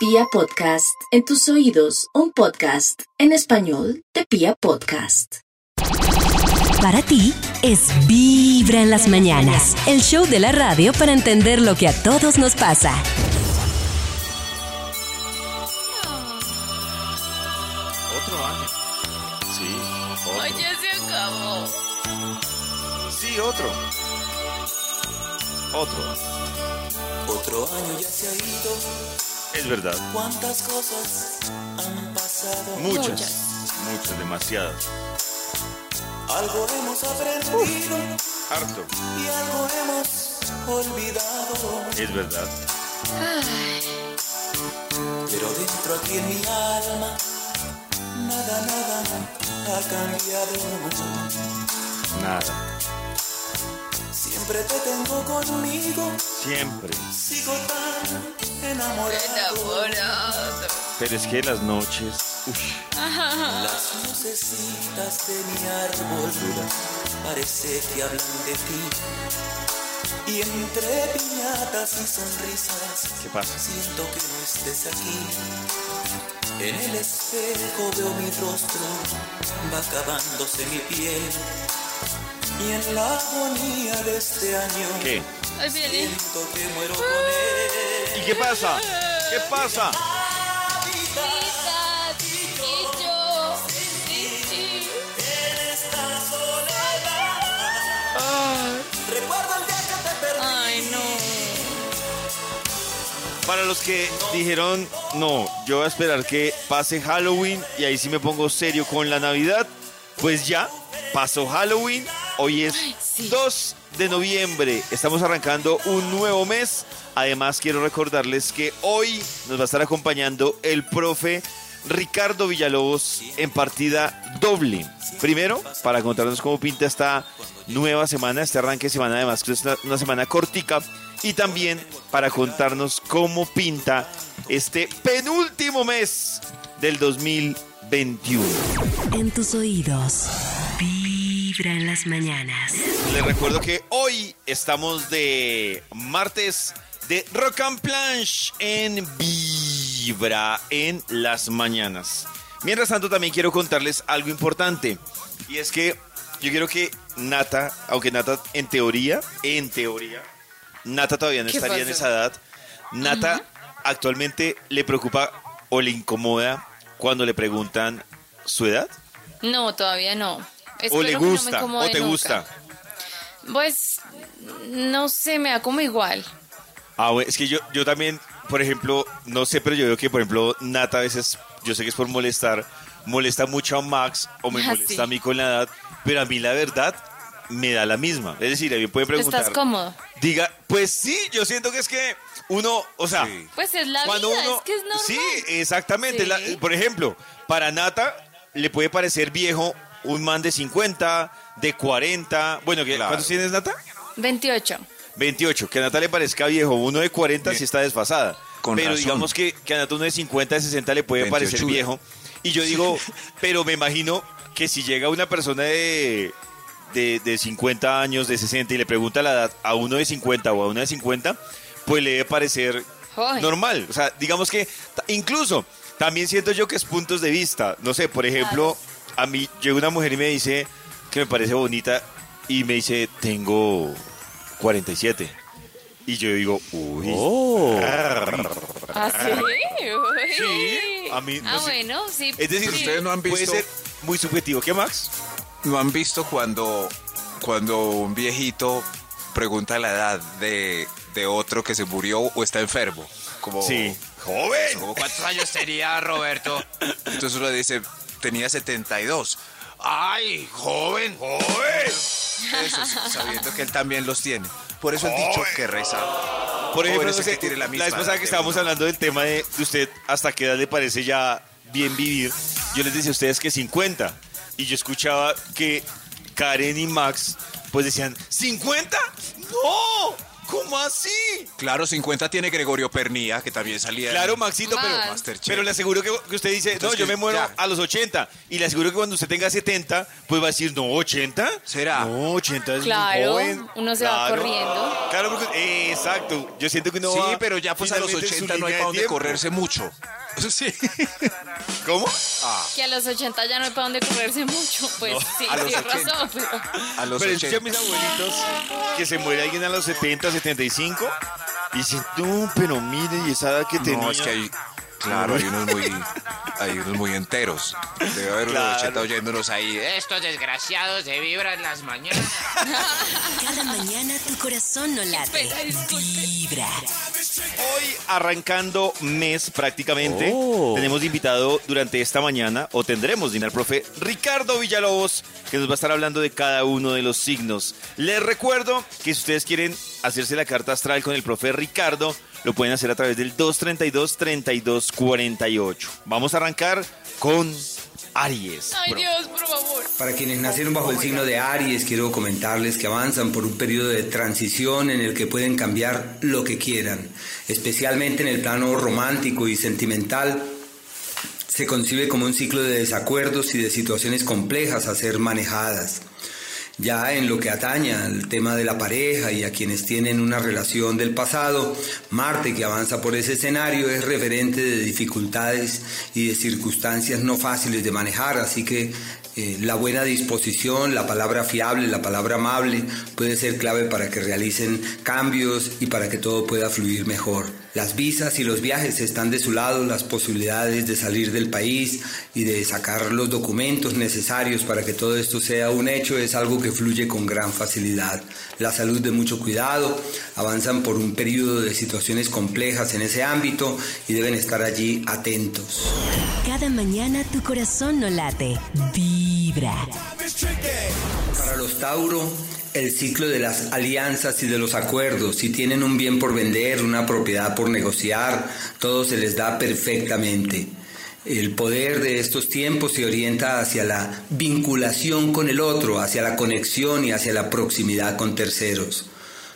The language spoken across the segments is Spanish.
Pia Podcast, en tus oídos, un podcast en español de Pia Podcast. Para ti es Vibra en las mañanas, el show de la radio para entender lo que a todos nos pasa. Otro año. Sí, otro. Ay, ya se acabó. Sí, otro. Otro. Otro año ya se ha ido, Es verdad. cuántas cosas han pasado. Muchas. Muchas. Muchas, demasiadas. Algo hemos aprendido Harto. y algo hemos olvidado. Es verdad. Pero dentro aquí en mi alma, nada, nada ha cambiado. Nada. Siempre te tengo conmigo, Siempre. sigo tan enamorado. Enamorado. Pero es que las noches. Uf, Las lucecitas de mi árbol parece que hablan de ti. Y entre piñatas y sonrisas ¿Qué pasa? siento que no estés aquí. En el espejo veo mi rostro, va acabándose mi piel. Y en la agonía de este año ¿Qué? Ay, viene. siento que muero con él. ¿Y qué pasa? ¿Qué pasa? Para los que dijeron, no, yo voy a esperar que pase Halloween y ahí sí me pongo serio con la Navidad, pues ya pasó Halloween, hoy es sí. 2 de noviembre, estamos arrancando un nuevo mes, además quiero recordarles que hoy nos va a estar acompañando el profe Ricardo Villalobos en partida doble. Primero, para contarnos cómo pinta esta nueva semana, este arranque de semana, además que es una, una semana cortica, y también para contarnos cómo pinta este penúltimo mes del 2021. En tus oídos, Vibra en las mañanas. Les recuerdo que hoy estamos de martes de Rock and Planche en Vibra en las mañanas. Mientras tanto, también quiero contarles algo importante. Y es que yo quiero que Nata, aunque Nata en teoría, en teoría, Nata todavía no ¿Qué estaría en esa edad. Nata actualmente le preocupa o le incomoda cuando le preguntan su edad. No, todavía no. O le no gusta, incomode o te nunca. gusta. Pues, no sé, me da como igual. Ah, bueno, es que yo, yo también, por ejemplo, no sé, pero yo veo que, por ejemplo, Nata a veces, yo sé que es por molestar, molesta mucho a Max o me Ah, molesta sí. a mí con la edad, pero a mí la verdad me da la misma. Es decir, a mí me preguntar. ¿Estás cómodo? Diga, pues sí, yo siento que es que uno, o sea, Pues es la cuando vida, uno. es que es normal. Sí, exactamente. Sí. La- por ejemplo, para Nata le puede parecer viejo un man de 50, de 40. Bueno, ¿qué- ¿cuántos tienes, Nata? 28. 28, que a Nata le parezca viejo, uno de 40 sí está desfasada. Con pero razón. digamos que, que a Nata uno de 50, de 60 le puede 28. parecer viejo. Y yo digo, pero me imagino que si llega una persona de, de, de 50 años, de 60 y le pregunta la edad a uno de 50 o a una de 50, pues le debe parecer Ay. normal. O sea, digamos que incluso también siento yo que es puntos de vista. No sé, por ejemplo, a mí llega una mujer y me dice que me parece bonita y me dice, tengo 47. Y yo digo, uy. ¿Ah, sí? Uy. Sí, a mí, no Ah, sé. bueno, sí. Es decir, sí. ustedes no han puede visto- ser muy subjetivo. ¿Qué, Max? ¿No han visto cuando, cuando un viejito pregunta la edad de, de otro que se murió o está enfermo? Como, Sí. ¡Joven! como, ¿Cuántos años tenía Roberto? Entonces uno dice, tenía 72. ¡Ay, joven! ¡Joven! Eso, sabiendo que él también los tiene. Por eso el dicho que reza. Por ejemplo, no sé, que la la, misma vez pasada que estábamos hablando del tema de usted hasta qué edad le parece ya bien vivir, yo les decía a ustedes que 50. Y yo escuchaba que Karen y Max pues decían, ¿50? ¡No! ¿Cómo así? Claro, 50 tiene Gregorio Pernía, que también salía. en Claro, Maxito, pero. Masterchef. pero le aseguro que, que usted dice, Entonces, no, yo me muero ya. a los 80. Y le aseguro que cuando usted tenga 70, pues va a decir, no, 80. ¿Será? No, 80 es Claro, muy joven. uno se va corriendo. Claro, porque, eh, exacto. Yo siento que uno Sí, va pero ya pues a los finalmente en su 80 no hay línea para de dónde tiempo. correrse mucho. Sí. ¿Cómo? Que a los 80 ya no hay para dónde correrse mucho. Pues sí, a los tienes 80. razón. Pero... A los Pero 80. escuché a mis abuelitos que se muere alguien a los 70, 75 y dicen, no, pero mire, y esa edad que tenía. No, es que hay. Claro, hay unos muy. Hay unos muy enteros. Debe haber Claro. unos 80 oyéndonos ahí. Estos desgraciados se vibran las mañanas. Cada mañana tu corazón no late. Vibra. Hoy arrancando mes prácticamente, Oh. tenemos invitado durante esta mañana, o tendremos al profe Ricardo Villalobos, que nos va a estar hablando de cada uno de los signos. Les recuerdo que si ustedes quieren hacerse la carta astral con el profe Ricardo, lo pueden hacer a través del 232-3248. Vamos a arrancar con Aries. Ay, Bro. Dios, por favor. Para quienes nacieron bajo el signo de Aries, quiero comentarles que avanzan por un periodo de transición en el que pueden cambiar lo que quieran, especialmente en el plano romántico y sentimental. Se concibe como un ciclo de desacuerdos y de situaciones complejas a ser manejadas. Ya en lo que atañe al tema de la pareja y a quienes tienen una relación del pasado, Marte que avanza por ese escenario es referente de dificultades y de circunstancias no fáciles de manejar, así que eh, la buena disposición, la palabra fiable, la palabra amable puede ser clave para que realicen cambios y para que todo pueda fluir mejor. Las visas y los viajes están de su lado, las posibilidades de salir del país y de sacar los documentos necesarios para que todo esto sea un hecho es algo que fluye con gran facilidad. La salud de mucho cuidado, avanzan por un periodo de situaciones complejas en ese ámbito y deben estar allí atentos. Cada mañana tu corazón no late. Vibra. Para los Tauro, el ciclo de las alianzas y de los acuerdos, si tienen un bien por vender, una propiedad por negociar, todo se les da perfectamente. El poder de estos tiempos se orienta hacia la vinculación con el otro, hacia la conexión y hacia la proximidad con terceros.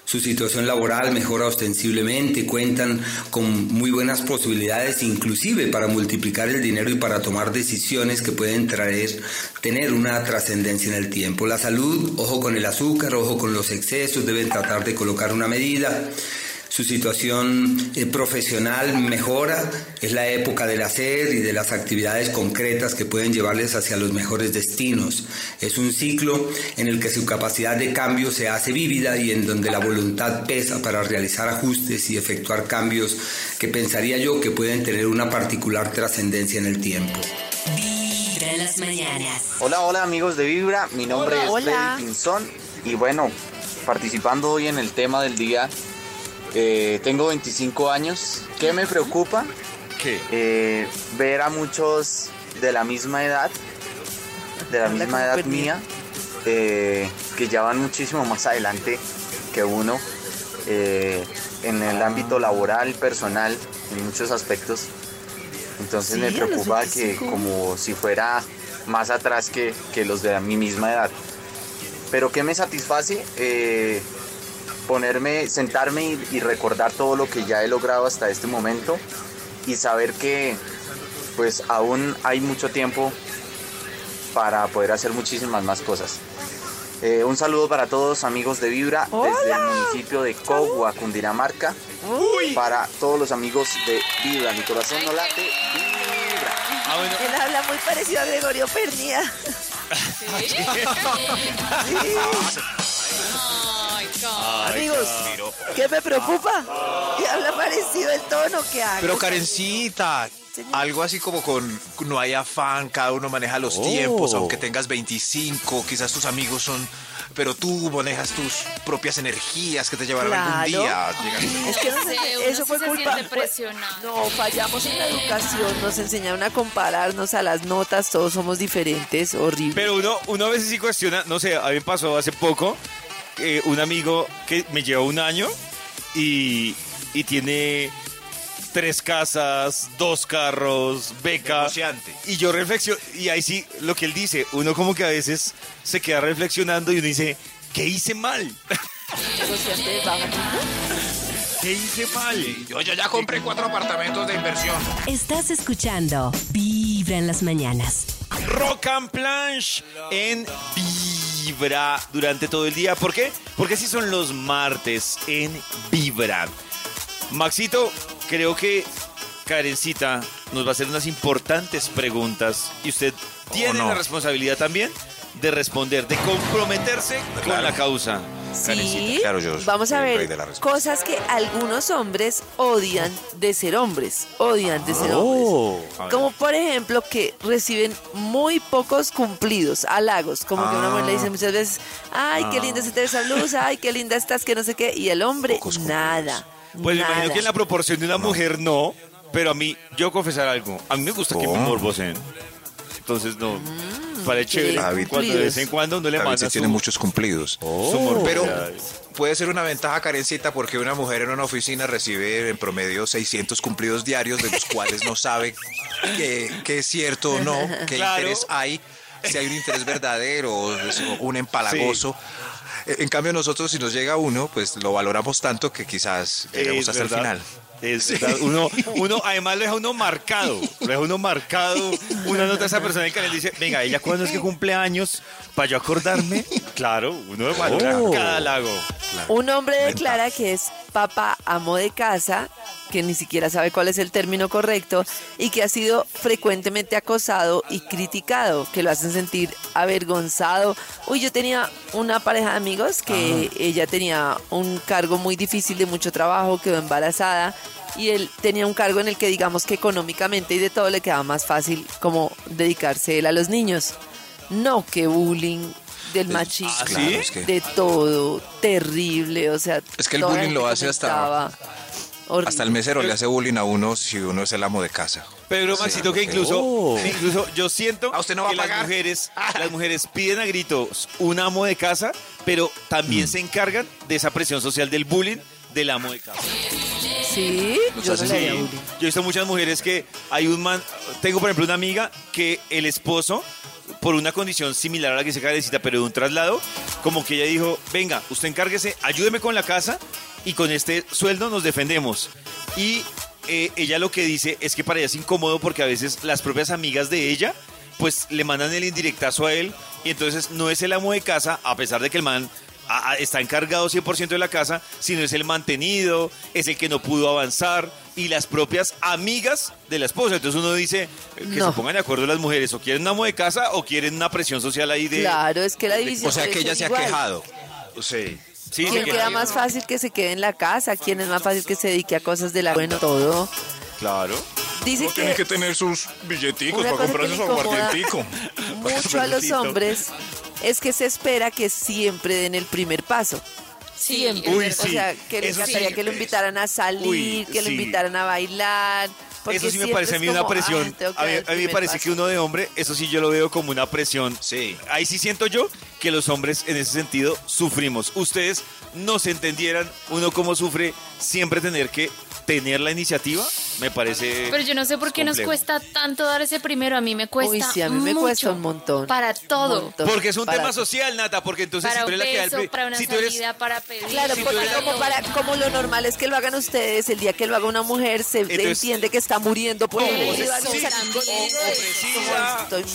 Su situación laboral mejora ostensiblemente, cuentan con muy buenas posibilidades inclusive para multiplicar el dinero y para tomar decisiones que pueden traer, tener una trascendencia en el tiempo. La salud, ojo con el azúcar, ojo con los excesos, deben tratar de colocar una medida. Su situación eh, profesional mejora, es la época del hacer y de las actividades concretas que pueden llevarles hacia los mejores destinos. Es un ciclo en el que su capacidad de cambio se hace vívida y en donde la voluntad pesa para realizar ajustes y efectuar cambios que pensaría yo que pueden tener una particular trascendencia en el tiempo. Vibra en las mañanas. Hola, hola amigos de Vibra, mi nombre es Freddy Pinzón y bueno, participando hoy en el tema del día, eh, tengo 25 años. ¿Qué me preocupa? ¿Qué? Eh, ver a muchos de la misma edad, de la misma edad mía, eh, que ya van muchísimo más adelante que uno eh, en el ámbito laboral, personal, en muchos aspectos. Entonces me preocupa que como si fuera más atrás que, que los de mi misma edad. Pero ¿qué me satisface? Ponerme, sentarme y, y recordar todo lo que ya he logrado hasta este momento y saber que pues aún hay mucho tiempo para poder hacer muchísimas más cosas. Eh, un saludo para todos amigos de Vibra desde el municipio de Cogua, Cundinamarca. Para todos los amigos de Vibra, mi corazón no late, Vibra. Ah, bueno. Él habla muy parecido a Gregorio Pernía. Ay, God. Amigos, ¿qué me preocupa? Y habla parecido el tono que hago. Pero Karencita, Señor. algo así como con no hay afán, cada uno maneja los tiempos, aunque tengas 25, quizás tus amigos son, pero tú manejas tus propias energías que te llevarán algún día. Es que ense- uno eso fue se culpa. no, fallamos en la educación, nos enseñaron a compararnos a las notas, todos somos diferentes, horrible. Pero uno, uno a veces sí cuestiona, no sé, a mí me pasó hace poco eh, un amigo que me lleva un año y, y tiene tres casas, dos carros, beca. Negociante. Y yo reflexiono, y ahí sí, lo que él dice, uno como que a veces se queda reflexionando y uno dice, ¿qué hice mal? Negociante. ¿Qué hice mal? Yo, yo ya compré cuatro apartamentos de inversión. Estás escuchando Vibra en las mañanas. Rock and Planche en Vibra durante todo el día. ¿Por qué? Porque así son los martes en Vibra. Maxito, creo que Karencita nos va a hacer unas importantes preguntas y usted tiene no? la responsabilidad también de responder, de comprometerse con la causa. Sí, claro, yo vamos a ver cosas que algunos hombres odian de ser hombres, odian de ser hombres. A ver. Como por ejemplo que reciben muy pocos cumplidos, halagos, como que una mujer le dice muchas veces, ay, qué linda se te ve esa blusa, ay, qué linda estás, que no sé qué, y el hombre nada. Pues me imagino que en la proporción de una mujer no, pero a mí, yo confesar algo, a mí me gusta que me morbosen. Entonces no, Mm, parece chévere. David. Cuando de vez en cuando uno le David manda sí su, tiene muchos cumplidos. morbosa. Pero puede ser una ventaja, Karencita, porque una mujer en una oficina recibe en promedio 600 cumplidos diarios, de los cuales no sabe qué qué es cierto o no, qué Claro. interés hay, si hay un interés verdadero o un empalagoso. Eh, En cambio, nosotros, si nos llega uno, pues lo valoramos tanto que quizás lleguemos Es hasta verdad. el final. Es. Uno, uno, además lo deja uno marcado. Lo deja uno marcado. Una nota a esa persona en el canal dice, venga, ella cuando es que cumple años, para yo acordarme. Claro, uno valora Oh. cada lago. Un hombre declara que es papá amo de casa, que ni siquiera sabe cuál es el término correcto y que ha sido frecuentemente acosado y criticado, que lo hacen sentir avergonzado. Uy, yo tenía una pareja de amigos que ella tenía un cargo muy difícil de mucho trabajo, quedó embarazada y él tenía un cargo en el que digamos que económicamente y de todo le quedaba más fácil como dedicarse él a los niños. No, que bullying del machismo, ¿Ah, sí? Claro, es que- de todo, terrible, o sea, Es que el bullying lo hace hasta- horrible. Hasta el mesero le hace bullying a uno si uno es el amo de casa. Pero Maxito, que incluso, incluso yo siento ¿A usted no va que a pagar? las mujeres, las mujeres piden a gritos un amo de casa, pero también se encargan de esa presión social del bullying del amo de casa. Sí, yo no hacen le haría Sí, bullying. yo he visto muchas mujeres que hay un man, tengo por ejemplo una amiga que el esposo, por una condición similar a la que se necesita, pero de un traslado, como que ella dijo, venga, usted encárguese, ayúdeme con la casa y con este sueldo nos defendemos. Y eh, ella lo que dice es que para ella es incómodo porque a veces las propias amigas de ella, pues le mandan el indirectazo a él y entonces no es el amo de casa, a pesar de que el man a- a- está encargado 100% de la casa, sino es el mantenido, es el que no pudo avanzar y las propias amigas de la esposa. Entonces uno dice eh, que No. se pongan de acuerdo las mujeres, o quieren un amo de casa o quieren una presión social ahí de... Claro, es que la división O sea que ella se ha quejado. Sí. Sí, ¿Quién queda más fácil que se quede en la casa? ¿Quién es más fácil que se dedique a cosas de la bueno todo? Claro. Dice que, tener sus billeticos cosa que le incomoda mucho a los hombres es que se espera que siempre den el primer paso. Siempre. Uy, o sea, que les sí. que lo invitaran a salir, Uy, que lo sí. invitaran a bailar. porque Eso sí me parece a mí una presión. "Ay, tengo que a mí, a me parece paso". que uno de hombre, eso sí yo lo veo como una presión. Sí. Ahí sí siento yo que los hombres en ese sentido sufrimos. Ustedes no se entendieran uno cómo sufre siempre tener que tener la iniciativa, me parece. Pero yo no sé por qué nos cuesta tanto dar ese primero. A mí me cuesta Uy, sí, a mí me mucho cuesta un montón. Para todo. Montón. Porque es un Para tema todo. social, Nata, porque entonces Para si tú la que da el para una si tú eres- para pedir. Claro, Si porque eres- como, para, como lo normal es que lo hagan ustedes, el día que lo haga una mujer se Entonces- entiende que está muriendo por sí, conmigo, o ofrecida,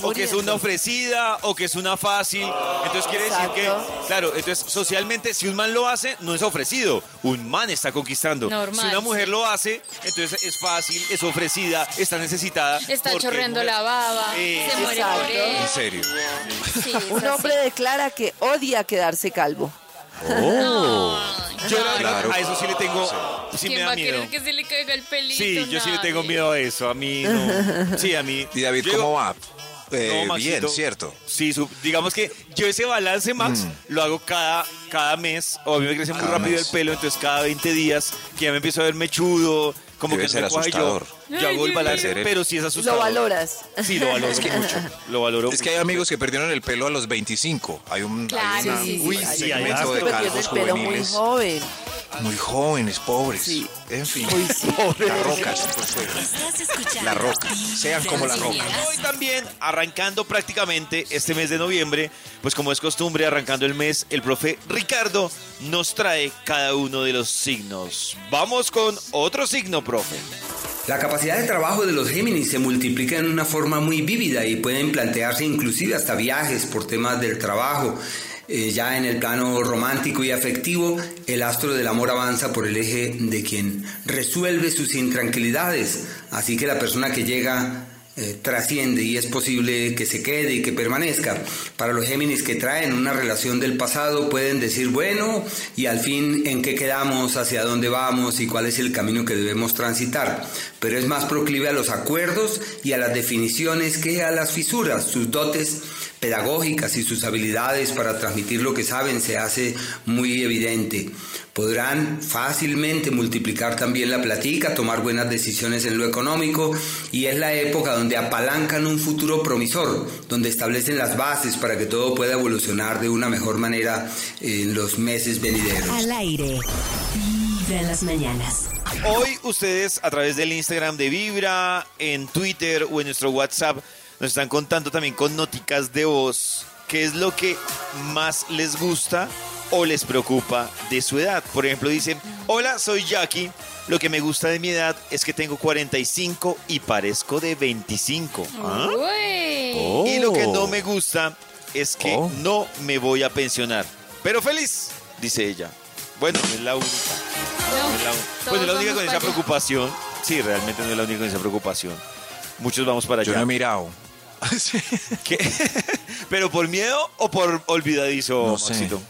como, que es una ofrecida, o que es una fácil. Entonces quiere decir que, claro, entonces socialmente si un man lo hace, no es ofrecido, un man está conquistando. Normal, si una mujer sí. lo hace, entonces es fácil, es ofrecida, está necesitada. Está chorreando mujer- la baba, Eh, se muere exacto. por él. En serio. Sí, Un así. hombre declara que odia quedarse calvo. Yo la verdad, Claro. a eso sí le tengo, sí me ¿Quién va da a miedo. querer que se le caiga el pelito? Sí, yo sí le tengo miedo a eso, a mí no. Sí, a mí. ¿Y David Yo cómo va? Eh, No, Maxito. bien, cierto. Sí, su- digamos que yo ese balance, Max, lo hago cada, cada mes. O a mí me crece muy Mm. Cada rápido mes. el pelo, entonces cada 20 días que ya me empiezo a ver mechudo, como Debe que ser y yo, asustador. yo hago el balance, pero sí es Lo asustador. valoras. Sí, lo valoro mucho. Lo valoro Es que hay amigos que perdieron el pelo a los 25. Hay un, Claro, hay una- sí, sí, un sí, hay segmento harto. de calvos pelo muy juveniles. joven. Muy jóvenes, pobres. Sí. En fin, Uy, sí. las rocas. Estás escuchando La roca, sean como la las roca. Hoy también, arrancando prácticamente este mes de noviembre, pues como es costumbre, arrancando el mes, el profe Ricardo nos trae cada uno de los signos. Vamos con otro signo, profe. La capacidad de trabajo de los Géminis se multiplica en una forma muy vívida y pueden plantearse inclusive hasta viajes por temas del trabajo. Eh, ya en el plano romántico y afectivo, el astro del amor avanza por el eje de quien resuelve sus intranquilidades. Así que la persona que llega eh, trasciende y es posible que se quede y que permanezca. Para los Géminis que traen una relación del pasado pueden decir, bueno, y al fin en qué quedamos, hacia dónde vamos y cuál es el camino que debemos transitar. Pero es más proclive a los acuerdos y a las definiciones que a las fisuras. Sus dotes pedagógicas y sus habilidades para transmitir lo que saben se hace muy evidente. Podrán fácilmente multiplicar también la platica, tomar buenas decisiones en lo económico y es la época donde apalancan un futuro promisor, donde establecen las bases para que todo pueda evolucionar de una mejor manera en los meses venideros. Al aire. Vibra en las mañanas. Hoy ustedes a través del Instagram de Vibra, en Twitter o en nuestro WhatsApp nos están contando también con noticas de voz qué es lo que más les gusta o les preocupa de su edad. Por ejemplo, dicen, hola, soy Jackie. Lo que me gusta de mi edad es que tengo 45 y parezco de 25. ¿Ah? Y lo que no me gusta es que Oh. no me voy a pensionar. Pero feliz, dice ella. Bueno, es la única. No, No es la, pues es la única con esa allá. preocupación. Sí, realmente no es la única con esa preocupación. Muchos vamos para Yo allá. no he mirado. Sí. ¿Qué? ¿Pero por miedo o por olvidadizo, No sé. Maxito?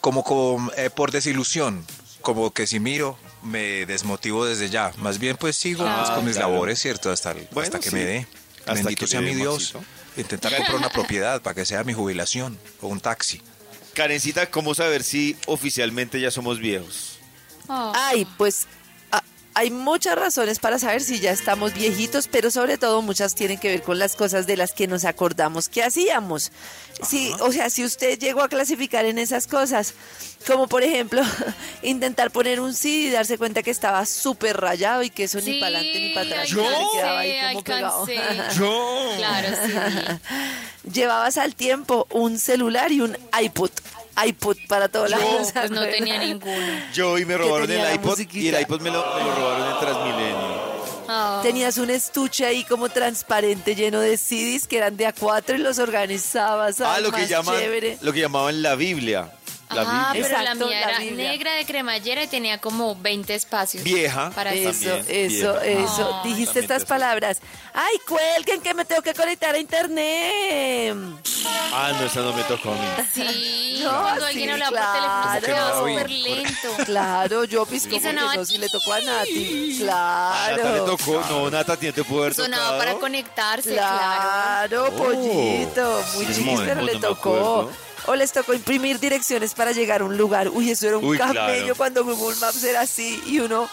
Como, como, eh, por desilusión. Como que si miro, me desmotivo desde ya. Más bien, pues sigo Ah, pues, con mis claro. labores, ¿cierto? Hasta, el- Bueno, hasta que sí. me dé. Hasta Bendito que sea mi Dios. Maxito. Intentar comprar una propiedad para que sea mi jubilación o un taxi. Karencita, ¿cómo saber si oficialmente ya somos viejos? Oh. Ay, pues ah, hay muchas razones para saber si ya estamos viejitos, pero sobre todo muchas tienen que ver con las cosas de las que nos acordamos que hacíamos. Sí, o sea, si usted llegó a clasificar en esas cosas, como por ejemplo intentar poner un CD y darse cuenta que estaba súper rayado y que eso ni Sí, para adelante ni para atrás, alcancé, que se quedaba ahí como pegado. alcancé. ¡Yo! Claro, sí. Llevabas al tiempo un celular y un iPod, iPod para todos lados. Pues no tenía ninguno. Yo y me Que robaron tenía el la iPod y musiquita. el iPod me lo, me lo robaron en Transmilenio. Oh. Tenías un estuche ahí como transparente lleno de CDs que eran de A4 y los organizabas. Ah, ay, lo que más llaman, chévere. lo que llamaban la Biblia. La ah, Biblia. pero la mía la era Biblia. negra de cremallera y tenía como 20 espacios. Vieja. Para Eso, También, eso, vieja. eso. Ah, Dijiste estas palabras. ¡Ay, cuelguen que me tengo que conectar a internet! Ah, no, esa no me tocó a mí. Sí, No, cuando sí, alguien hablaba por teléfono se claro. que no súper lento. Claro, yo eso sí le tocó a Nati. A Nata le Claro. tocó. No, Nata, ¿a ti no te pudo haber Sonaba tocado? para conectarse, claro. Claro, pollito. Muy sí, moderno, pero le no tocó. O les tocó imprimir direcciones para llegar a un lugar. Uy, eso era un Uy, camello claro. cuando Google Maps era así y uno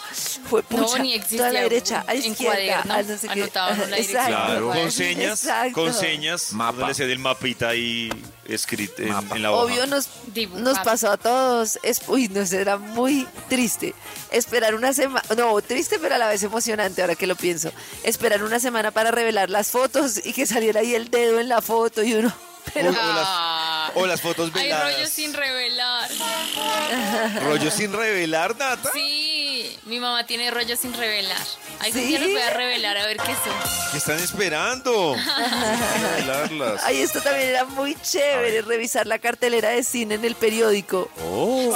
fue No, pucha, ni existía toda la derecha, a en izquierda, a no sé qué. anotaban la dirección. Exacto. Claro, con señas, exacto. con señas, Mapa. donde se el mapita ahí escrito en, la hoja. Obvio nos, Dibujar. nos pasó a todos. Es, uy, nos era muy triste. Esperar una semana, no, triste pero a la vez emocionante ahora que lo pienso. Esperar una semana para revelar las fotos y que saliera ahí el dedo en la foto y uno... Pero, O, o las, Ah. o las fotos Hay veladas. rollos sin revelar. Rollos sin revelar, Nata. Sí, mi mamá tiene rollos sin revelar. Algún ¿Sí? día los voy a revelar a ver qué son. ¿Qué están esperando? revelarlas. Ay, esto también era muy chévere, revisar la cartelera de cine en el periódico. Oh.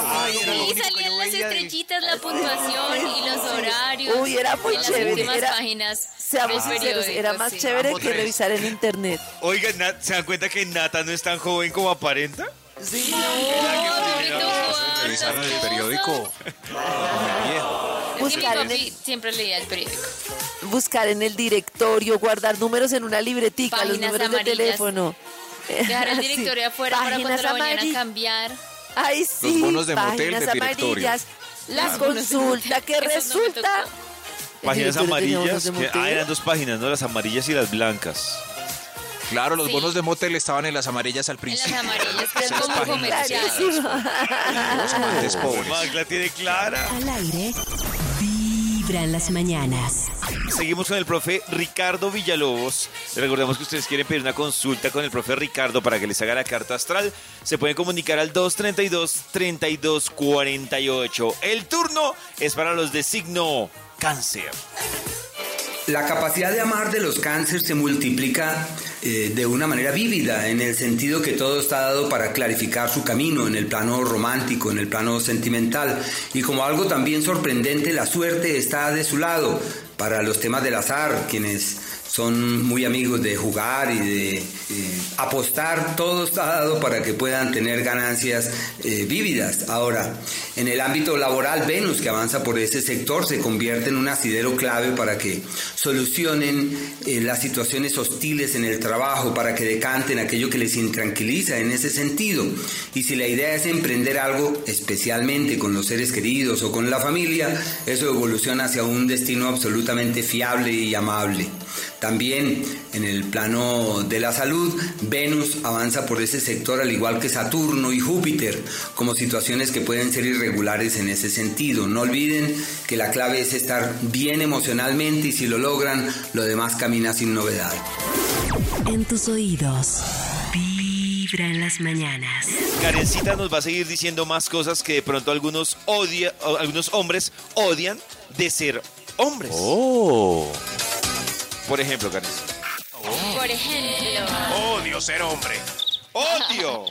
Y salían las estrellitas, la puntuación y los horarios. Uy, era muy las chévere, últimas era- páginas. Seamos sinceros, era más sí. chévere Ambos que tres. revisar en internet. Oigan, Nat, ¿se dan cuenta que Nata no es tan joven como aparenta? Sí, No, tocó Revisaron el periódico. Buscar en papi siempre leía el periódico. buscar en el directorio, guardar números en una libretica, los Páginas números de amarillas. teléfono. Dejar el Sí, directorio afuera para cuando páginas lo vayan a amarillas. cambiar. Ay, sí, bonos de motel páginas directorio. amarillas. La Los bonos de consulta que resulta. Páginas amarillas. de que- ah, eran dos páginas, ¿no? Las amarillas y las blancas. Claro, los Sí. bonos de motel estaban en las amarillas al En principio. las amarillas, que es como páginas comercial. de Los amantes pobres. Max la tiene clara. Al aire, Vibra en las mañanas. Seguimos con el profe Ricardo Villalobos. Les recordamos que ustedes quieren pedir una consulta con el profe Ricardo para que les haga la carta astral. Se pueden comunicar al 232-3248. El turno es para los de signo cáncer. La capacidad de amar de los cánceres se multiplica eh, de una manera vívida, en el sentido que todo está dado para clarificar su camino en el plano romántico, en el plano sentimental. Y como algo también sorprendente, la suerte está de su lado para los temas del azar, quienes son muy amigos de jugar y de eh, apostar, todo está dado para que puedan tener ganancias eh, vívidas. Ahora, en el ámbito laboral, Venus, que avanza por ese sector, se convierte en un asidero clave para que solucionen eh, las situaciones hostiles en el trabajo, para que decanten aquello que les intranquiliza en ese sentido. Y si la idea es emprender algo, especialmente con los seres queridos o con la familia, eso evoluciona hacia un destino absolutamente fiable y amable. También en el plano de la salud, Venus avanza por ese sector al igual que Saturno y Júpiter, como situaciones que pueden ser irregulares en ese sentido. No olviden que la clave es estar bien emocionalmente y si lo logran, lo demás camina sin novedad. En tus oídos, Vibra en las mañanas. Karencita nos va a seguir diciendo más cosas que de pronto algunos, odia, algunos hombres odian de ser hombres. Oh. Por ejemplo, Karencita. Por ejemplo. Odio ser hombre. ¡Odio!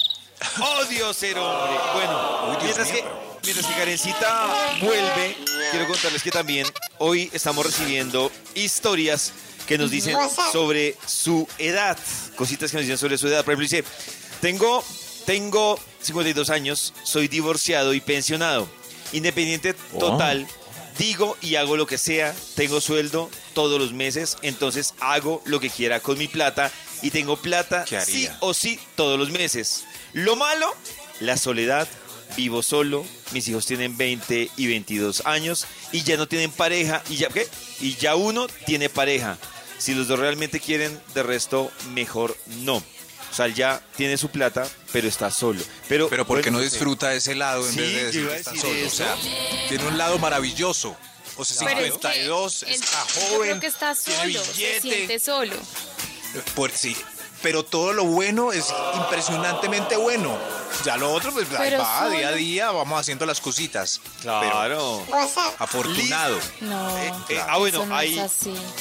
¡Odio ser hombre! Bueno, mientras que, mientras que Karencita vuelve, quiero contarles que también hoy estamos recibiendo historias que nos dicen sobre su edad. Cositas que nos dicen sobre su edad. Por ejemplo, dice, tengo, tengo 52 años, soy divorciado y pensionado. Independiente total, digo y hago lo que sea, tengo sueldo todos los meses, entonces hago lo que quiera con mi plata y tengo plata ¿Qué sí o sí todos los meses. Lo malo, la soledad, vivo solo, mis hijos tienen 20 y 22 años y ya no tienen pareja y ya ¿qué? Y ya uno tiene pareja. Si los dos realmente quieren, de resto mejor no. O sea, él ya tiene su plata, pero está solo. Pero, Pero ¿por qué bueno, no disfruta ese lado en Sí, vez de yo decir que está decir solo? O eso. sea, tiene un lado maravilloso. O sea, Pero es que 52, él- está Yo joven, creo que está tiene solo, se billete. siente solo. Pues sí, pero todo lo bueno es impresionantemente bueno. Ya lo otro, pues ahí va, solo. día a día, vamos haciendo las cositas. Claro. Pero afortunado. No, Eh, eh, ah, bueno, no ahí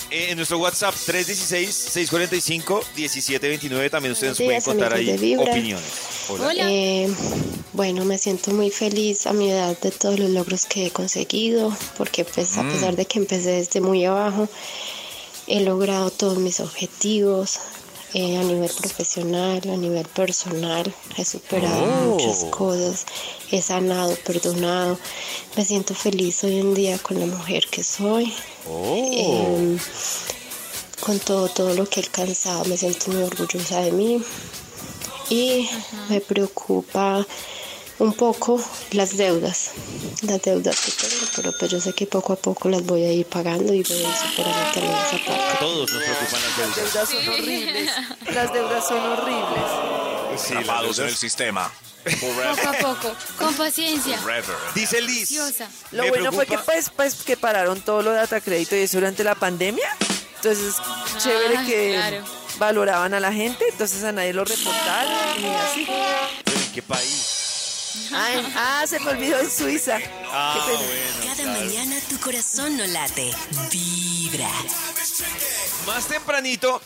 eh, en nuestro WhatsApp 316-645-1729 también ustedes Buenos pueden días, contar ahí opiniones. Hola. Hola. Eh, bueno, me siento muy feliz a mi edad de todos los logros que he conseguido, porque pues a Mm. pesar de que empecé desde muy abajo, he logrado todos mis objetivos eh, a nivel profesional, a nivel personal, he superado Oh. muchas cosas, he sanado, perdonado, me siento feliz hoy en día con la mujer que soy. Oh. Em, con todo, todo lo que he alcanzado, me siento muy orgullosa de mí y me preocupa un poco las deudas, las deudas que tengo, pero pues yo sé que poco a poco las voy a ir pagando y voy a ir superando también esa parte. Todos nos preocupan las Las deudas. deudas son horribles. Las deudas son horribles. Sí, Atrapados en el deudas. sistema. Poco a poco, con paciencia. Forever. Dice Liz. Lo bueno fue que pues, pues que pararon todo lo de data crédito y eso durante la pandemia. Entonces, chévere Ah, que claro. valoraban a la gente, entonces a nadie lo reportaron y así. ¿Pero ¿En qué país? Ah, ah, se me olvidó en Suiza. Ah, Qué pena. bueno. Cada mañana tu corazón no late. Vibra. Más tempranito,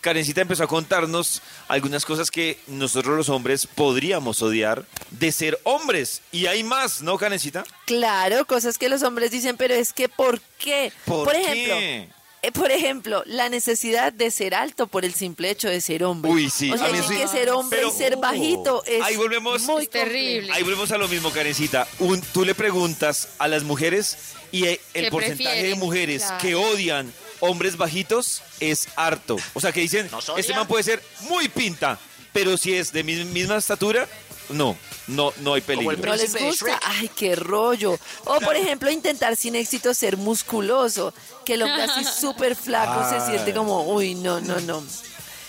Karencita empezó a contarnos algunas cosas que nosotros los hombres podríamos odiar de ser hombres. Y hay más, ¿no, Karencita? Claro, cosas que los hombres dicen, pero es que ¿por qué? ¿Por ejemplo, qué? eh, por ejemplo, la necesidad de ser alto por el simple hecho de ser hombre. Uy, sí, O sea, a mí sí. que ser hombre Pero- y ser bajito es Ahí volvemos. muy terrible. Ahí volvemos a lo mismo, Karencita. Un- tú le preguntas a las mujeres y eh, el ¿Qué porcentaje de mujeres Claro. que odian hombres bajitos es harto. O sea, que dicen, este man puede ser muy pinta, pero si es de mi misma estatura, no, no, no hay peligro. No les gusta. Ay, qué rollo. O, por ejemplo, intentar sin éxito ser musculoso. Que el hombre así súper flaco se siente como, uy, no, no, no.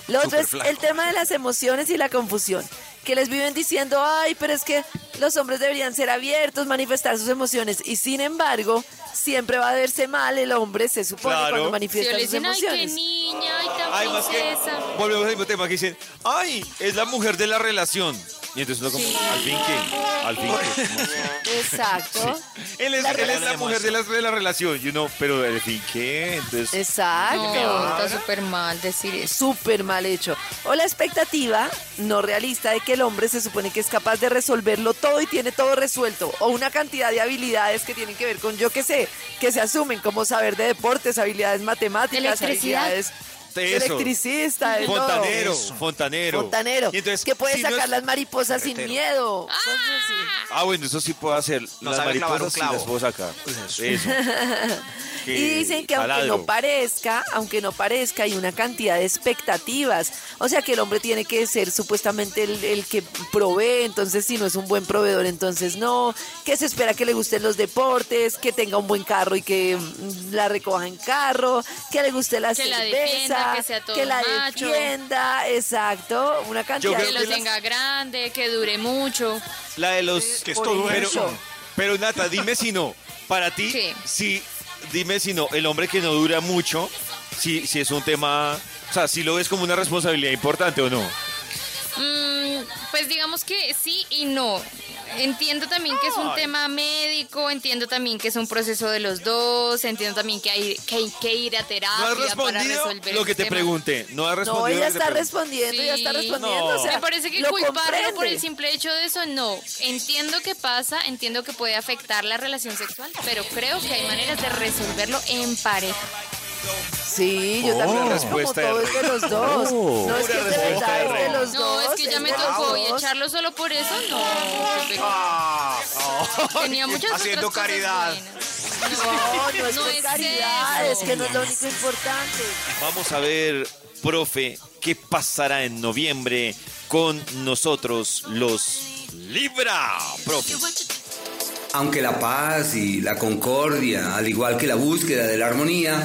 Lo otro es el tema de las emociones y la confusión. Que les viven diciendo, ay, pero es que los hombres deberían ser abiertos, manifestar sus emociones. Y sin embargo, siempre va a verse mal el hombre, se supone, Claro. cuando manifiesta sus dicen, ay, qué emociones. niña, ay, tan Además que princesa. volvemos al mismo tema que dicen, ay, es la mujer de la relación. Y entonces uno como, Sí. al fin que, al fin que. Exacto. Él es, La él es la mujer de la, de la relación. Y uno, pero al fin qué. Entonces, Exacto. No, está súper mal decir eso. súper mal hecho. O la expectativa no realista de que el hombre se supone que es capaz de resolverlo todo y tiene todo resuelto. O una cantidad de habilidades que tienen que ver con, yo qué sé, que se asumen como saber de deportes, habilidades matemáticas, habilidades de Eso. electricista, todo. fontanero, fontanero. Fontanero. Y entonces, que puede si no sacar es- las mariposas sin miedo. Así. Ah, bueno, eso sí puedo hacer. No las mariposas sí las puedo sacar. Eso. Eso. Que Y dicen que aunque no parezca, aunque no parezca, hay una cantidad de expectativas. O sea que el hombre tiene que ser supuestamente el, el que provee, entonces si no es un buen proveedor, entonces no. Que se espera que le gusten los deportes, que tenga un buen carro y que mm, la recoja en carro, que le guste la Que la cerveza, defienda, que sea todo la macho. defienda, exacto. Una cantidad Que de lo tenga grande, que dure mucho. La de los. Que es todo Pero, eso. pero Nata, dime si no. Para ti, ¿Qué? si, dime si no, el hombre que no dura mucho, si, si es un tema. O sea, si lo ves como una responsabilidad importante o no. Mm, pues digamos que sí y no. Entiendo también que es un tema médico, entiendo también que es un proceso de los dos, entiendo también que hay que, hay que ir a terapia No has para resolver lo que te tema. pregunté. No has ella está respondiendo, ya está respondiendo. No. o sea, Me parece que lo culparlo por el simple hecho de eso, no. Entiendo que pasa, entiendo que puede afectar la relación sexual, pero creo que hay maneras de resolverlo en pareja. Sí, yo Oh. también respuesta de todo es de los dos. Oh. No es que de respuesta verdad de es de reina. los No, dos. es que ya me tocó y echarlo solo por eso, no. Ah, Tenía muchas Haciendo otras caridad. No, no es No caridad, eso. es que no es lo único importante. Vamos a ver, profe, qué pasará en noviembre con nosotros, los Libra, profe. Aunque la paz y la concordia, al igual que la búsqueda de la armonía,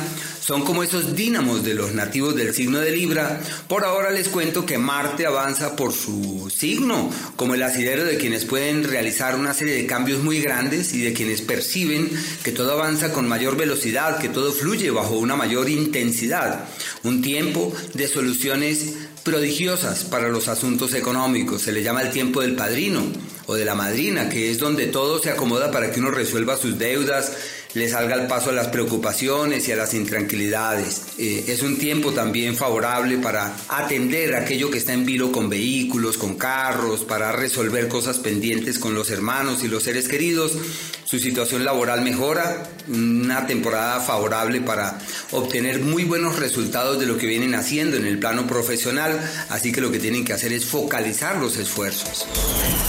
son como esos dínamos de los nativos del signo de Libra, por ahora les cuento que Marte avanza por su signo, como el asidero de quienes pueden realizar una serie de cambios muy grandes y de quienes perciben que todo avanza con mayor velocidad, que todo fluye bajo una mayor intensidad. Un tiempo de soluciones prodigiosas para los asuntos económicos. Se le llama el tiempo del padrino o de la madrina, que es donde todo se acomoda para que uno resuelva sus deudas, le salga al paso a las preocupaciones y a las intranquilidades. Eh, es un tiempo también favorable para atender aquello que está en vilo con vehículos, con carros, para resolver cosas pendientes con los hermanos y los seres queridos. Su situación laboral mejora, una temporada favorable para obtener muy buenos resultados de lo que vienen haciendo en el plano profesional, así que lo que tienen que hacer es focalizar los esfuerzos.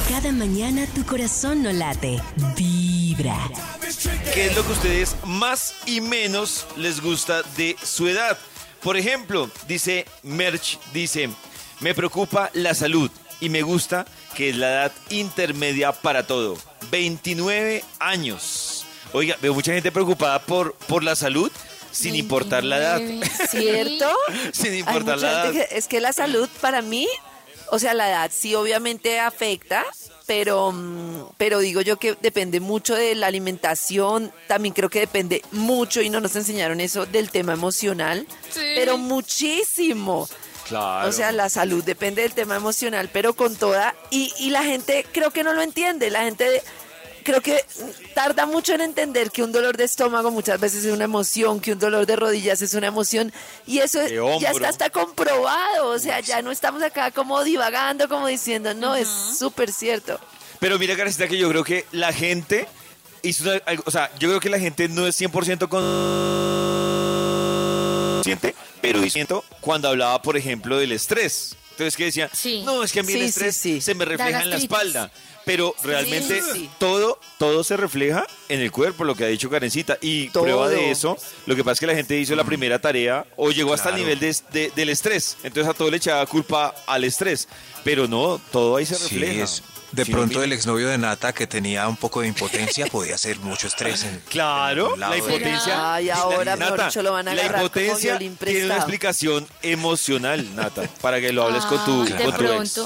Cada mañana tu corazón no late, vibra. ¿Qué es lo que a ustedes más y menos les gusta de su edad? Por ejemplo, dice Merch, dice, me preocupa la salud y me gusta que es la edad intermedia para todo. 29 años. Oiga, veo mucha gente preocupada por, por la salud sin importar la edad. 29, ¿Cierto? sin importar la edad. que- es que la salud para mí, o sea, la edad sí obviamente afecta, pero, mm, pero digo yo que depende mucho de la alimentación, también creo que depende mucho, y no nos enseñaron eso, del tema emocional, Sí. pero muchísimo. Claro. O sea, la salud depende del tema emocional, pero con toda, y, y la gente creo que no lo entiende, la gente creo que tarda mucho en entender que un dolor de estómago muchas veces es una emoción, que un dolor de rodillas es una emoción, y eso ya está, está comprobado, o sea, ya no estamos acá como divagando, como diciendo, no, es súper cierto. Pero mira, Karencita, que yo creo que la gente hizo una- algo- o sea, yo creo que la gente no es 100% consciente, pero siento cuando hablaba, por ejemplo, del estrés. Entonces, que decía, Sí. no, es que a mí el Sí, sí, estrés sí. se me refleja en la gastritis. espalda. Pero realmente sí. todo, todo se refleja en el cuerpo, lo que ha dicho Karencita. Y Todo. prueba de eso, lo que pasa es que la gente hizo la primera tarea o llegó hasta el nivel de- de- del estrés. Entonces a todo le echaba culpa al estrés. Pero no, todo ahí se Sí, refleja. es, De Si pronto el exnovio de Nata que tenía un poco de impotencia podía ser mucho estrés. En, Claro, en un lado la de- impotencia. Ay, ahora, mejor Nata, dicho, lo van a La impotencia tiene una explicación emocional, Nata, para que lo hables con tu, Ah, de con tu ex.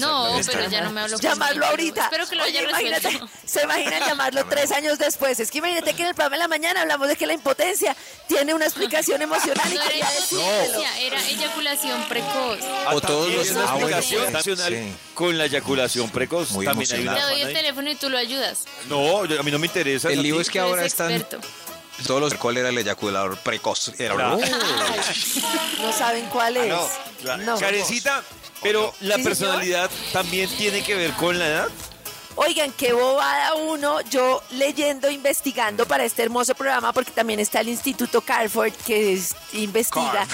No, pero ya no me hablo Llamarlo ahorita. Espero que lo haya Oye, imagínate, resuelto. se imaginan llamarlo tres años después. Es que imagínate que en el programa de la mañana hablamos de que la impotencia tiene una explicación emocional y No era quería impotencia, era eyaculación precoz. Ah, O todos los- una ah, bueno, explicación nacional sí. con la eyaculación precoz. Muy También hay una Te doy el ahí. teléfono y tú lo ayudas. No, yo- a mí no me interesa. El lío es que ahora están experto. Todos los cuál era el eyaculador precoz. Era Claro. No saben cuál es. No, No. Karencita, pero la Sí, señor. personalidad también tiene que ver con la edad. Oigan, qué bobada uno, yo leyendo, investigando para este hermoso programa, porque también está el Instituto Carford que es- investiga.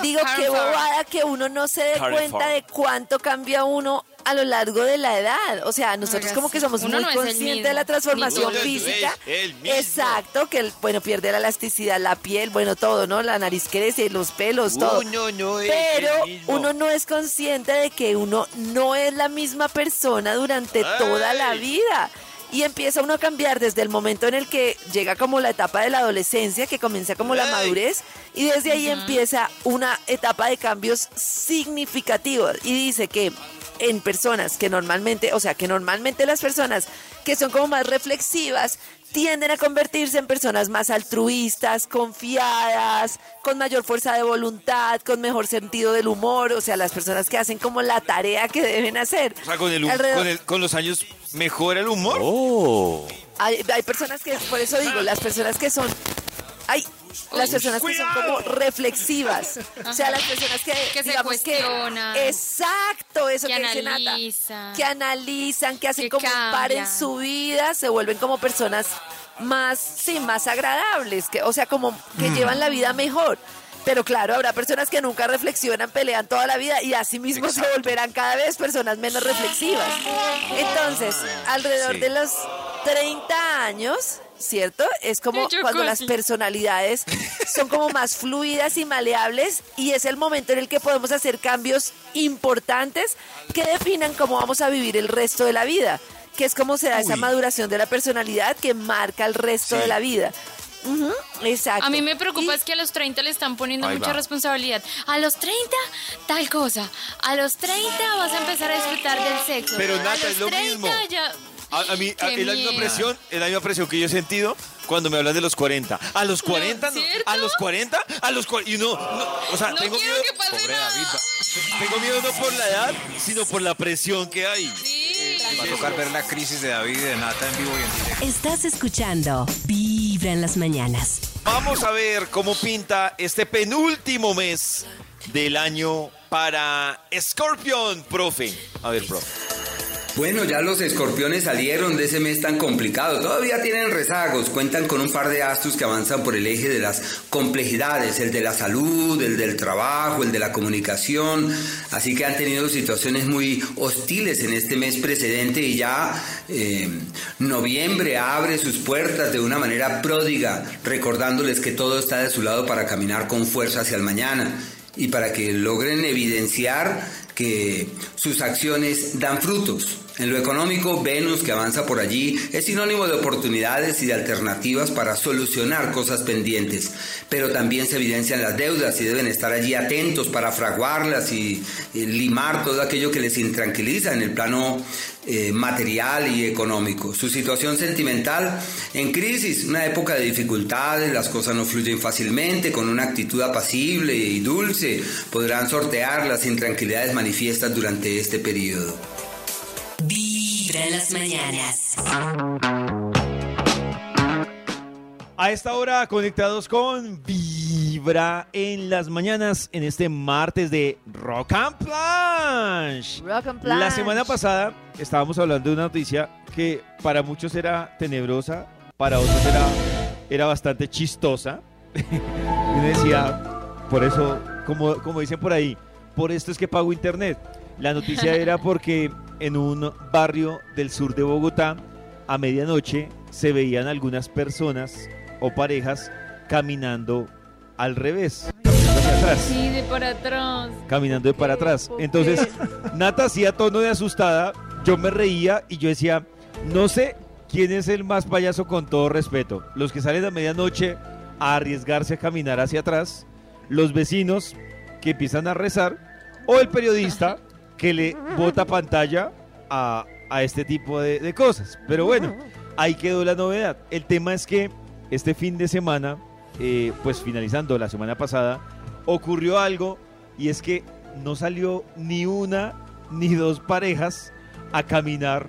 Digo, qué bobada que uno no se dé Carford. cuenta de cuánto cambia uno a lo largo de la edad. O sea, nosotros Oiga, como sí. que somos Uno muy no conscientes de la transformación física. Es el mismo. Exacto, que el, bueno, pierde la elasticidad, la piel, bueno, todo, ¿no? La nariz crece, los pelos, todo. No, es Pero el mismo. uno no es consciente de que uno no es la misma persona durante toda la vida. Y empieza uno a cambiar desde el momento en el que llega como la etapa de la adolescencia, que comienza como la madurez, y desde ahí empieza una etapa de cambios significativos. Y dice que en personas que normalmente, o sea, que normalmente las personas que son como más reflexivas, tienden a convertirse en personas más altruistas, confiadas, con mayor fuerza de voluntad, con mejor sentido del humor, o sea, las personas que hacen como la tarea que deben hacer. O sea, con, el, Alrededor- con, el- con los años mejora el humor. Hay, hay personas que, por eso digo, las personas que son... Hay las personas que son como reflexivas. O sea, las personas que, Que se digamos que exacto, eso que, Que dice Nata, analizan. que analizan, que hacen Que como un par en su vida, se vuelven como personas más, sí, más agradables, que, o sea, como que Mm. llevan la vida mejor. Pero claro, habrá personas que nunca reflexionan, pelean toda la vida y así mismo se volverán cada vez personas menos reflexivas. Entonces, alrededor Sí. de los 30 años, ¿cierto? Es como Yo cuando las personalidades son como más fluidas y maleables y es el momento en el que podemos hacer cambios importantes que definan cómo vamos a vivir el resto de la vida, que es como se da esa maduración de la personalidad que marca el resto Sí. de la vida. Ujú, exacto. A mí me preocupa Y- es que a los 30 le están poniendo Ahí mucha va. responsabilidad. A los 30, tal cosa. A los 30 vas a empezar a disfrutar del sexo. Pero, a Nata, los es lo 30 mismo. ya... A, a mí es la misma presión, es la misma presión que yo he sentido cuando me hablan de los 40. A los 40, no, a los 40, a los 40. Y no, no, o sea, No tengo miedo. que pase Pobre nada. David, tengo miedo no por la edad, sino por la presión que hay. Sí. Va a tocar ver la crisis de David y de Nata en vivo y en directo. Estás escuchando En las mañanas. Vamos a ver cómo pinta este penúltimo mes del año para Scorpion, profe. A ver, profe. Bueno, ya los escorpiones salieron de ese mes tan complicado. Todavía tienen rezagos. Cuentan con un par de astros que avanzan por el eje de las complejidades, el de la salud, el del trabajo, el de la comunicación. Así que han tenido situaciones muy hostiles en este mes precedente y ya eh, noviembre abre sus puertas de una manera pródiga, recordándoles que todo está de su lado para caminar con fuerza hacia el mañana y para que logren evidenciar que sus acciones dan frutos. En lo económico, Venus, que avanza por allí, es sinónimo de oportunidades y de alternativas para solucionar cosas pendientes, pero también se evidencian las deudas y deben estar allí atentos para fraguarlas y, limar todo aquello que les intranquiliza en el plano eh, material y económico. Su situación sentimental en crisis, una época de dificultades, las cosas no fluyen fácilmente, con una actitud apacible y dulce podrán sortear las intranquilidades manifiestas durante este periodo. Vibra en las mañanas. A esta hora conectados con Vibra en las mañanas en este martes de Rock and Planche. Rock and La semana pasada estábamos hablando de una noticia que para muchos era tenebrosa, para otros era, era bastante chistosa. y decía, por eso, como, como dicen por ahí, por esto es que pago internet. La noticia era porque en un barrio del sur de Bogotá, a medianoche, se veían algunas personas o parejas caminando al revés, caminando hacia atrás Sí, de para atrás. caminando de para atrás. Entonces, Nata hacía tono de asustada, yo me reía y yo decía, no sé quién es el más payaso con todo respeto. Los que salen a medianoche a arriesgarse a caminar hacia atrás, los vecinos que empiezan a rezar, o el periodista que le bota pantalla a, a este tipo de, de cosas. Pero bueno, ahí quedó la novedad. El tema es que este fin de semana, eh, pues finalizando la semana pasada, ocurrió algo y es que no salió ni una ni dos parejas a caminar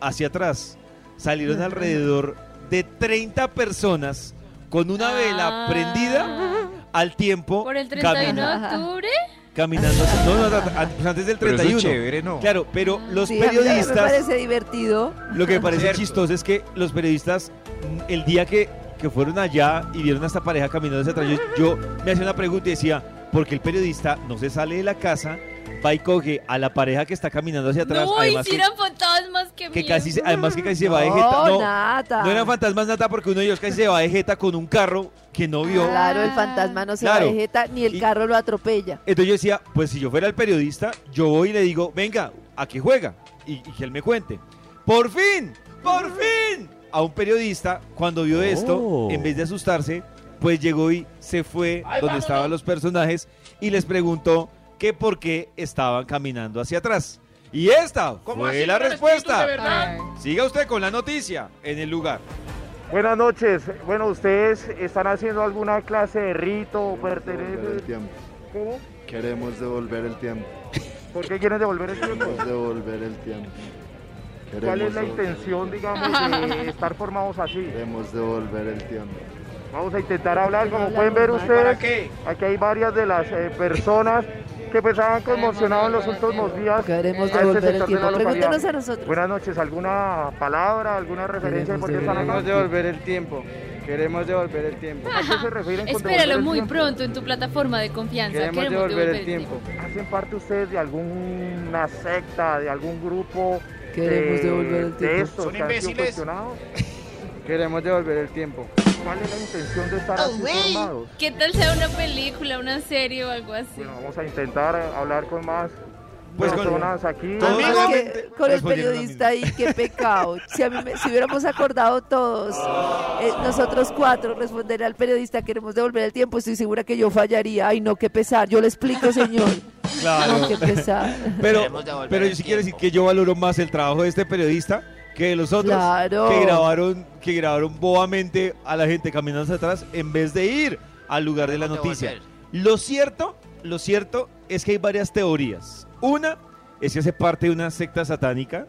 hacia atrás. Salieron alrededor de 30 personas con una vela Ah. prendida al tiempo ¿Por el 31 camina- de octubre? Caminando. No, no, no, an- pues antes del Pero eso es 31. chévere, ¿no? Claro, pero los Sí, a mí me periodistas... parece divertido. Lo que me parece Cierto. chistoso es que los periodistas, el día que, que fueron allá y vieron a esta pareja caminando hacia atrás, yo, yo me hacía una pregunta y decía, ¿por qué el periodista no se sale de la casa, va y coge a la pareja que está caminando hacia atrás? No, además que, fantasmas, que que casi, se- además que casi se va de No, jeta. No, nata. no eran fantasmas nata porque uno de ellos casi se va de jeta con un carro que no vio. Claro, el fantasma no se Claro. va de jeta, ni el Y- carro lo atropella. Entonces yo decía, pues si yo fuera el periodista, yo voy y le digo, venga, ¿a qué juega? Y, y que él me cuente. ¡Por fin! ¡Por fin! A un periodista, cuando vio esto, Oh. en vez de asustarse, pues llegó y se fue donde estaban los personajes y les preguntó que por qué estaban caminando hacia atrás. Y esta fue la respuesta. Siga usted con la noticia en el lugar. Buenas noches. Bueno, ¿ustedes están haciendo alguna clase de rito o pertenecen? tiempo. ¿Cómo? Queremos devolver el tiempo. ¿Por qué quieren devolver el tiempo? Queremos devolver el tiempo. ¿Cuál es la intención, digamos, de estar formados así? Queremos devolver el tiempo. Vamos a intentar hablar, como pueden ver ustedes, aquí hay varias de las eh, personas que pues han conmocionado en los últimos días Queremos este devolver el de tiempo. Pregúntenos a nosotros. Buenas noches, ¿alguna palabra, alguna referencia de? Queremos devolver el tiempo. Queremos devolver el tiempo. ¿A qué se refieren con Espéralo devolver muy tiempo? pronto en tu plataforma de confianza. Queremos devolver el tiempo. ¿Hacen parte ustedes de alguna secta, de algún grupo Queremos de, devolver el de tiempo. estos ¿Son que han sido imbéciles? Queremos devolver el tiempo. ¿Cuál es la intención de estar así formados? ¿Qué tal sea una película, una serie o algo así? Bueno, vamos a intentar hablar con más Pues con- personas aquí. Además Amigo. que con el periodista ahí, qué pecado. Si, a mí me- si hubiéramos acordado todos, eh, nosotros cuatro, responder al periodista, queremos devolver el tiempo, estoy segura que yo fallaría. Ay, no, qué pesar. Yo le explico, señor. Claro. No, qué pesar. Pero, pero yo sí quiero decir que yo valoro más el trabajo de este periodista que de los otros Claro. que grabaron que grabaron bobamente a la gente caminando hacia atrás en vez de ir al lugar de la noticia. Lo cierto, lo cierto es que hay varias teorías. Una es que hace parte de una secta satánica.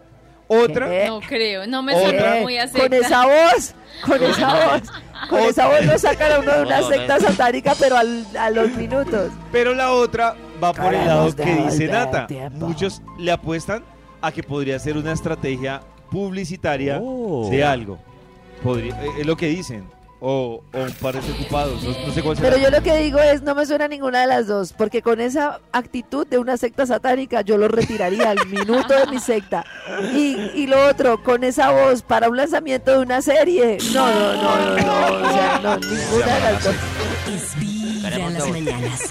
Otra, ¿Qué? No creo, no me Otra. suena muy a Eh, Con secta. esa voz, con esa voz, con esa voz lo sacan a uno de una secta satánica, pero al- a los minutos. pero la otra va por el lado que dice Nata. Muchos le apuestan a que podría ser una estrategia publicitaria Oh. de algo. Podría, eh, es lo que dicen. O, o un par de ocupados. No, no sé cuál será. Pero yo lo que digo es, no me suena ninguna de las dos, porque con esa actitud de una secta satánica yo lo retiraría al minuto de mi secta. Y, y lo otro, con esa voz para un lanzamiento de una serie, no, no, no, no, no, o sea, no, ninguna de las dos. Es Vibra en las mañanas.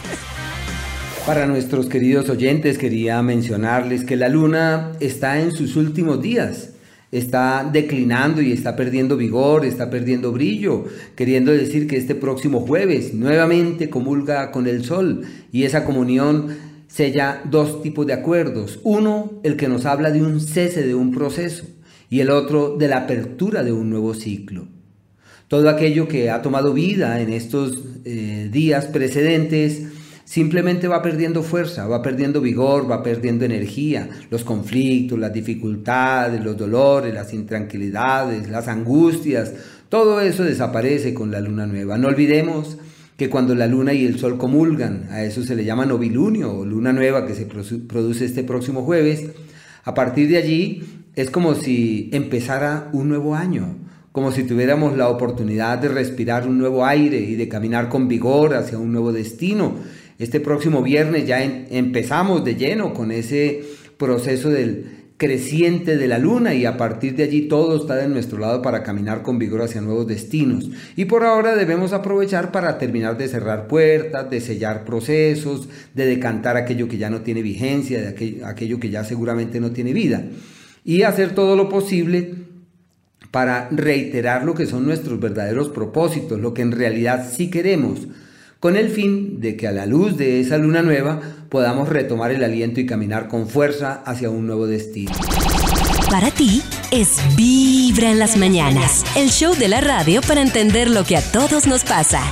Para nuestros queridos oyentes quería mencionarles que la luna está en sus últimos días. Está declinando y está perdiendo vigor, está perdiendo brillo, queriendo decir que este próximo jueves nuevamente comulga con el sol y esa comunión sella dos tipos de acuerdos. Uno, el que nos habla de un cese de un proceso y el otro de la apertura de un nuevo ciclo. Todo aquello que ha tomado vida en estos eh, días precedentes simplemente va perdiendo fuerza, va perdiendo vigor, va perdiendo energía. Los conflictos, las dificultades, los dolores, las intranquilidades, las angustias, todo eso desaparece con la luna nueva. No olvidemos que cuando la luna y el sol comulgan, a eso se le llama novilunio o luna nueva que se produ- produce este próximo jueves, a partir de allí es como si empezara un nuevo año, como si tuviéramos la oportunidad de respirar un nuevo aire y de caminar con vigor hacia un nuevo destino. Este próximo viernes ya empezamos de lleno con ese proceso del creciente de la luna y a partir de allí todo está de nuestro lado para caminar con vigor hacia nuevos destinos. Y por ahora debemos aprovechar para terminar de cerrar puertas, de sellar procesos, de decantar aquello que ya no tiene vigencia, de aquello, aquello que ya seguramente no tiene vida. Y hacer todo lo posible para reiterar lo que son nuestros verdaderos propósitos, lo que en realidad sí queremos, con el fin de que a la luz de esa luna nueva podamos retomar el aliento y caminar con fuerza hacia un nuevo destino. Para ti es Vibra en las mañanas, el show de la radio para entender lo que a todos nos pasa.